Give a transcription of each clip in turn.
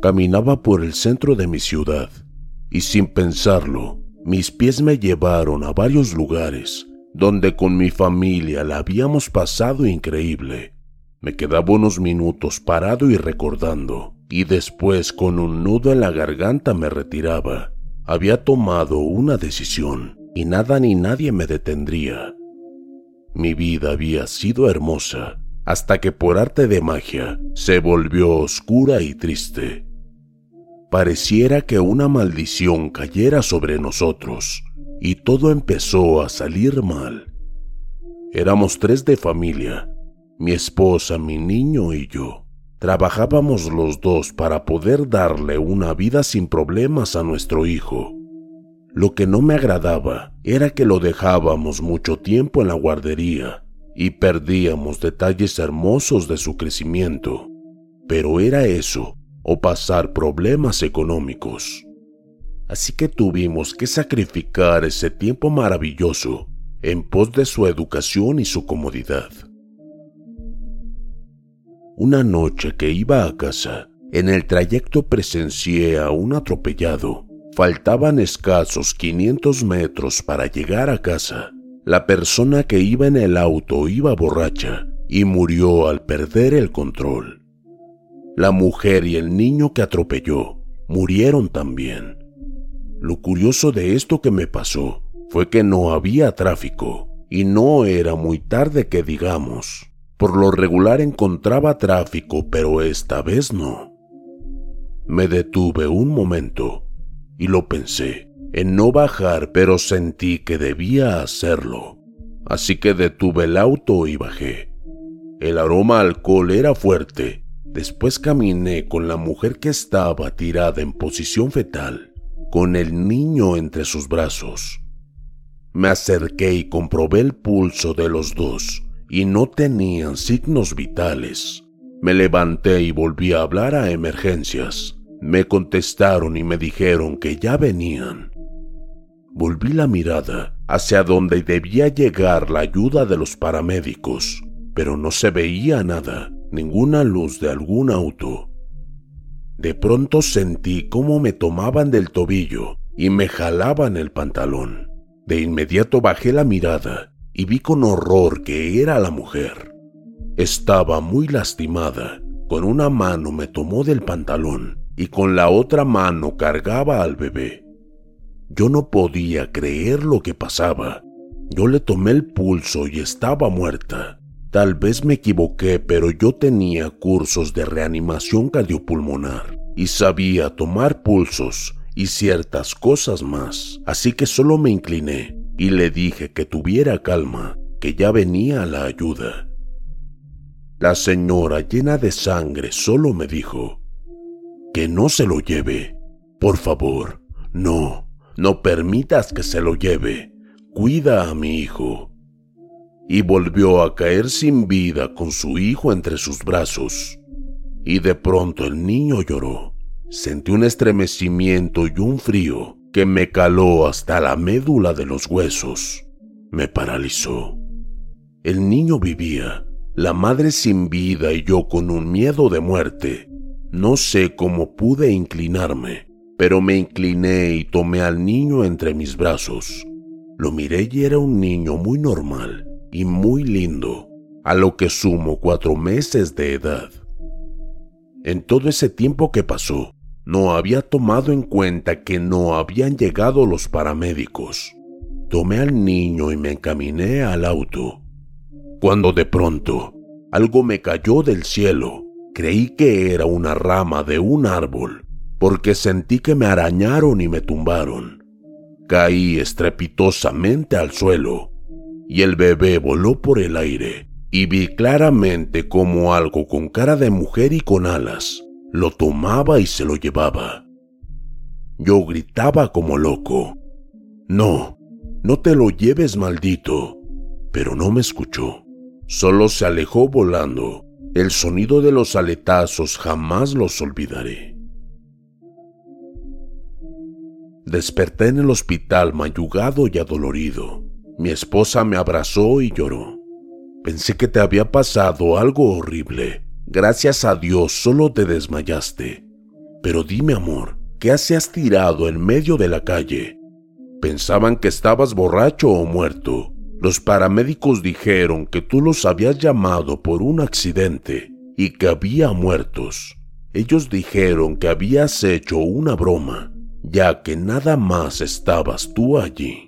Caminaba por el centro de mi ciudad y sin pensarlo, mis pies me llevaron a varios lugares donde con mi familia la habíamos pasado increíble. Me quedaba unos minutos parado y recordando, y después con un nudo en la garganta me retiraba. Había tomado una decisión y nada ni nadie me detendría. Mi vida había sido hermosa hasta que por arte de magia se volvió oscura y triste. Pareciera que una maldición cayera sobre nosotros y todo empezó a salir mal. Éramos tres de familia, mi esposa, mi niño y yo. Trabajábamos los dos para poder darle una vida sin problemas a nuestro hijo. Lo que no me agradaba era que lo dejábamos mucho tiempo en la guardería y perdíamos detalles hermosos de su crecimiento. Pero era eso o pasar problemas económicos. Así que tuvimos que sacrificar ese tiempo maravilloso en pos de su educación y su comodidad. Una noche que iba a casa, en el trayecto presencié a un atropellado. Faltaban escasos 500 metros para llegar a casa. La persona que iba en el auto iba borracha y murió al perder el control. La mujer y el niño que atropelló murieron también. Lo curioso de esto que me pasó fue que no había tráfico y no era muy tarde que digamos. Por lo regular encontraba tráfico, pero esta vez no. Me detuve un momento y lo pensé en no bajar, pero sentí que debía hacerlo. Así que detuve el auto y bajé. El aroma alcohol era fuerte Después caminé con la mujer que estaba tirada en posición fetal, con el niño entre sus brazos. Me acerqué y comprobé el pulso de los dos y no tenían signos vitales. Me levanté y volví a hablar a emergencias. Me contestaron y me dijeron que ya venían. Volví la mirada hacia donde debía llegar la ayuda de los paramédicos, pero no se veía nada ninguna luz de algún auto. De pronto sentí cómo me tomaban del tobillo y me jalaban el pantalón. De inmediato bajé la mirada y vi con horror que era la mujer. Estaba muy lastimada. Con una mano me tomó del pantalón y con la otra mano cargaba al bebé. Yo no podía creer lo que pasaba. Yo le tomé el pulso y estaba muerta. Tal vez me equivoqué, pero yo tenía cursos de reanimación cardiopulmonar y sabía tomar pulsos y ciertas cosas más, así que solo me incliné y le dije que tuviera calma, que ya venía la ayuda. La señora llena de sangre solo me dijo, que no se lo lleve, por favor, no, no permitas que se lo lleve, cuida a mi hijo y volvió a caer sin vida con su hijo entre sus brazos. Y de pronto el niño lloró. Sentí un estremecimiento y un frío que me caló hasta la médula de los huesos. Me paralizó. El niño vivía, la madre sin vida y yo con un miedo de muerte. No sé cómo pude inclinarme, pero me incliné y tomé al niño entre mis brazos. Lo miré y era un niño muy normal y muy lindo, a lo que sumo cuatro meses de edad. En todo ese tiempo que pasó, no había tomado en cuenta que no habían llegado los paramédicos. Tomé al niño y me encaminé al auto. Cuando de pronto algo me cayó del cielo, creí que era una rama de un árbol, porque sentí que me arañaron y me tumbaron. Caí estrepitosamente al suelo y el bebé voló por el aire y vi claramente como algo con cara de mujer y con alas lo tomaba y se lo llevaba. Yo gritaba como loco. No, no te lo lleves, maldito. Pero no me escuchó. Solo se alejó volando. El sonido de los aletazos jamás los olvidaré. Desperté en el hospital mayugado y adolorido. Mi esposa me abrazó y lloró. Pensé que te había pasado algo horrible. Gracias a Dios solo te desmayaste. Pero dime, amor, ¿qué hacías tirado en medio de la calle? Pensaban que estabas borracho o muerto. Los paramédicos dijeron que tú los habías llamado por un accidente y que había muertos. Ellos dijeron que habías hecho una broma, ya que nada más estabas tú allí.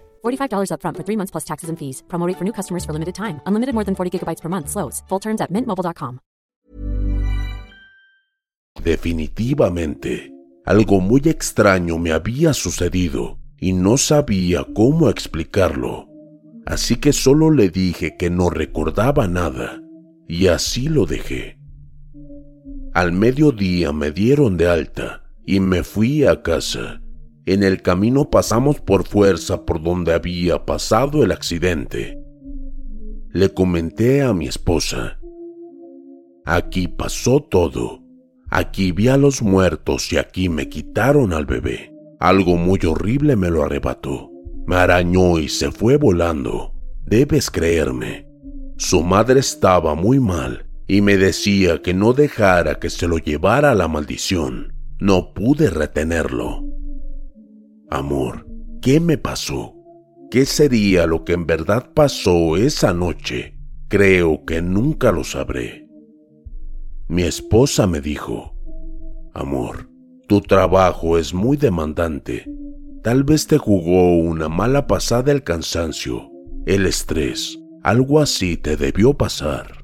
$45 upfront for three months plus taxes and fees. Promote for new customers for limited time. Unlimited more than 40 gigabytes per month. Slows. Full terms at mintmobile.com. Definitivamente, algo muy extraño me había sucedido y no sabía cómo explicarlo. Así que solo le dije que no recordaba nada y así lo dejé. Al mediodía me dieron de alta y me fui a casa. En el camino pasamos por fuerza por donde había pasado el accidente. Le comenté a mi esposa. Aquí pasó todo. Aquí vi a los muertos y aquí me quitaron al bebé. Algo muy horrible me lo arrebató. Me arañó y se fue volando. Debes creerme. Su madre estaba muy mal y me decía que no dejara que se lo llevara la maldición. No pude retenerlo. Amor, ¿qué me pasó? ¿Qué sería lo que en verdad pasó esa noche? Creo que nunca lo sabré. Mi esposa me dijo, Amor, tu trabajo es muy demandante. Tal vez te jugó una mala pasada el cansancio, el estrés, algo así te debió pasar.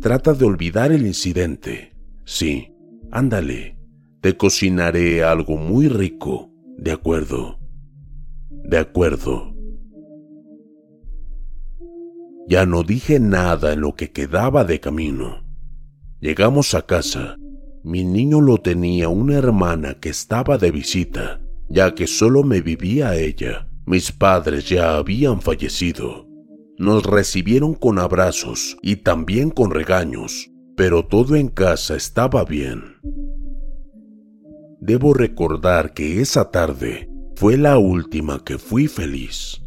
Trata de olvidar el incidente. Sí, ándale, te cocinaré algo muy rico, ¿de acuerdo? De acuerdo. Ya no dije nada en lo que quedaba de camino. Llegamos a casa. Mi niño lo tenía una hermana que estaba de visita, ya que solo me vivía ella. Mis padres ya habían fallecido. Nos recibieron con abrazos y también con regaños, pero todo en casa estaba bien. Debo recordar que esa tarde fue la última que fui feliz.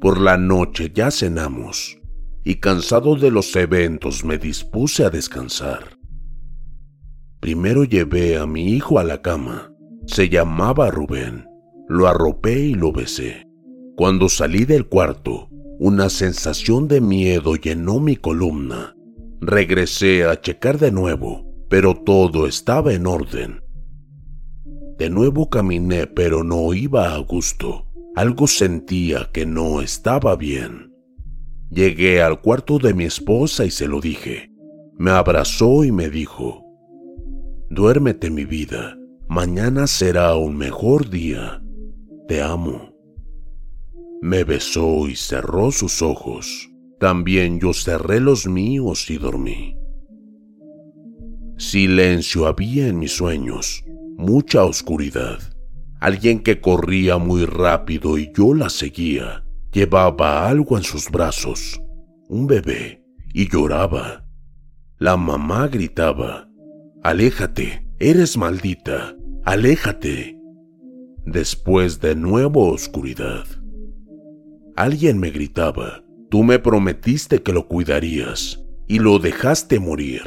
Por la noche ya cenamos y cansado de los eventos me dispuse a descansar. Primero llevé a mi hijo a la cama. Se llamaba Rubén. Lo arropé y lo besé. Cuando salí del cuarto, una sensación de miedo llenó mi columna. Regresé a checar de nuevo, pero todo estaba en orden. De nuevo caminé, pero no iba a gusto. Algo sentía que no estaba bien. Llegué al cuarto de mi esposa y se lo dije. Me abrazó y me dijo, Duérmete mi vida, mañana será un mejor día. Te amo. Me besó y cerró sus ojos. También yo cerré los míos y dormí. Silencio había en mis sueños, mucha oscuridad. Alguien que corría muy rápido y yo la seguía Llevaba algo en sus brazos, un bebé, y lloraba. La mamá gritaba, Aléjate, eres maldita, aléjate. Después de nuevo oscuridad. Alguien me gritaba, Tú me prometiste que lo cuidarías, y lo dejaste morir.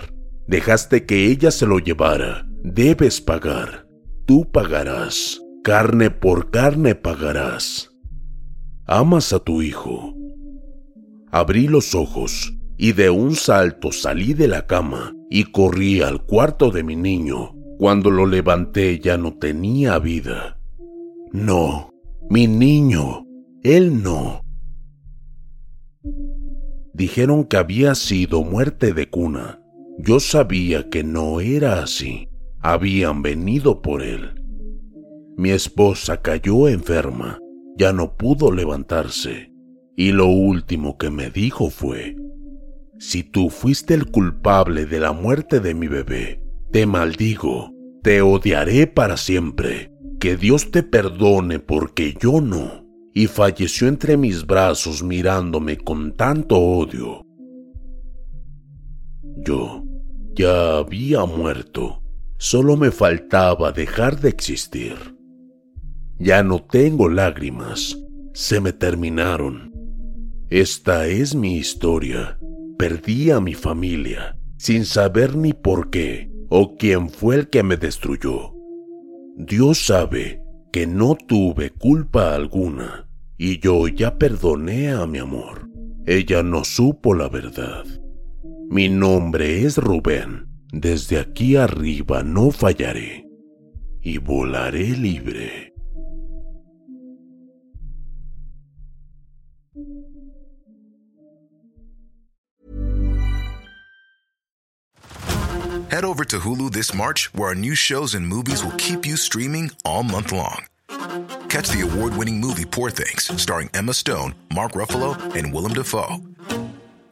Dejaste que ella se lo llevara. Debes pagar. Tú pagarás. Carne por carne pagarás. Amas a tu hijo. Abrí los ojos y de un salto salí de la cama y corrí al cuarto de mi niño. Cuando lo levanté ya no tenía vida. No, mi niño, él no. Dijeron que había sido muerte de cuna. Yo sabía que no era así. Habían venido por él. Mi esposa cayó enferma, ya no pudo levantarse, y lo último que me dijo fue, si tú fuiste el culpable de la muerte de mi bebé, te maldigo, te odiaré para siempre, que Dios te perdone porque yo no, y falleció entre mis brazos mirándome con tanto odio. Yo ya había muerto, solo me faltaba dejar de existir. Ya no tengo lágrimas, se me terminaron. Esta es mi historia. Perdí a mi familia, sin saber ni por qué o quién fue el que me destruyó. Dios sabe que no tuve culpa alguna y yo ya perdoné a mi amor. Ella no supo la verdad. Mi nombre es Rubén. Desde aquí arriba no fallaré y volaré libre. Head over to Hulu this March, where our new shows and movies will keep you streaming all month long. Catch the award winning movie Poor Things, starring Emma Stone, Mark Ruffalo, and Willem Dafoe.